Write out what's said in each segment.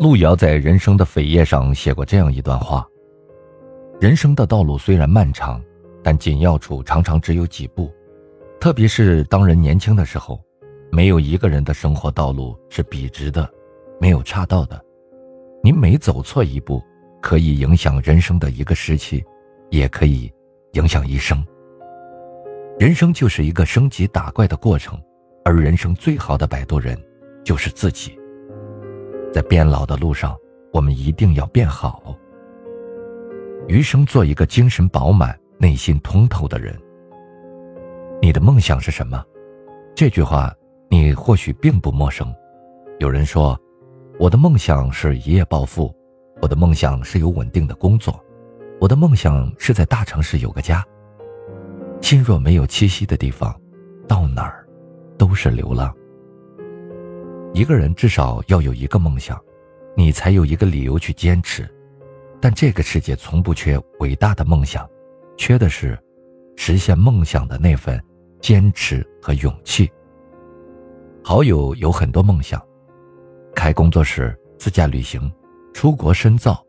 路遥在人生的扉页上写过这样一段话：人生的道路虽然漫长，但紧要处常常只有几步。特别是当人年轻的时候，没有一个人的生活道路是笔直的，没有岔道的。你每走错一步，可以影响人生的一个时期，也可以影响一生。人生就是一个升级打怪的过程，而人生最好的摆渡人，就是自己。在变老的路上，我们一定要变好。余生做一个精神饱满、内心通透的人。你的梦想是什么？这句话你或许并不陌生。有人说，我的梦想是一夜暴富，我的梦想是有稳定的工作，我的梦想是在大城市有个家。心若没有栖息的地方，到哪儿都是流浪。一个人至少要有一个梦想，你才有一个理由去坚持。但这个世界从不缺伟大的梦想，缺的是实现梦想的那份坚持和勇气。好友有很多梦想，开工作室、自驾旅行、出国深造，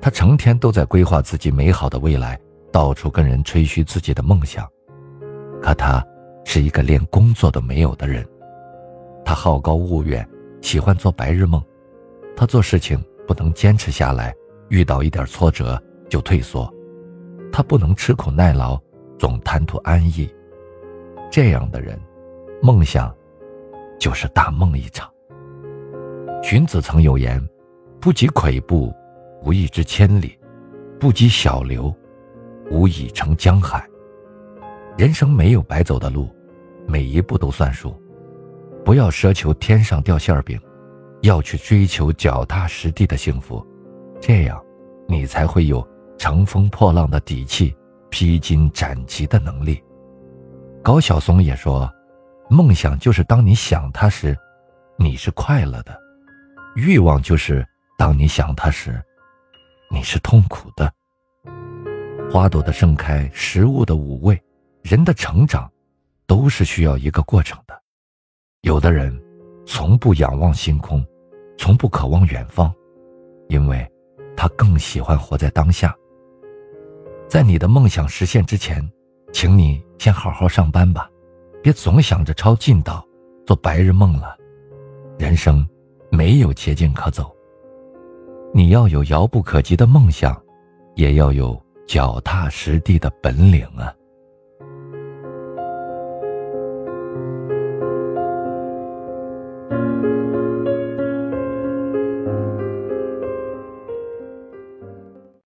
他成天都在规划自己美好的未来，到处跟人吹嘘自己的梦想。可他是一个连工作都没有的人。他好高骛远，喜欢做白日梦。他做事情不能坚持下来，遇到一点挫折就退缩。他不能吃苦耐劳，总贪图安逸。这样的人，梦想就是大梦一场。荀子曾有言：“不积跬步，无以至千里；不积小流，无以成江海。”人生没有白走的路，每一步都算数。不要奢求天上掉馅饼，要去追求脚踏实地的幸福，这样，你才会有乘风破浪的底气，披荆斩棘的能力。高晓松也说：“梦想就是当你想它时，你是快乐的；欲望就是当你想它时，你是痛苦的。”花朵的盛开，食物的五味，人的成长，都是需要一个过程的。有的人，从不仰望星空，从不渴望远方，因为，他更喜欢活在当下。在你的梦想实现之前，请你先好好上班吧，别总想着抄近道，做白日梦了。人生，没有捷径可走。你要有遥不可及的梦想，也要有脚踏实地的本领啊。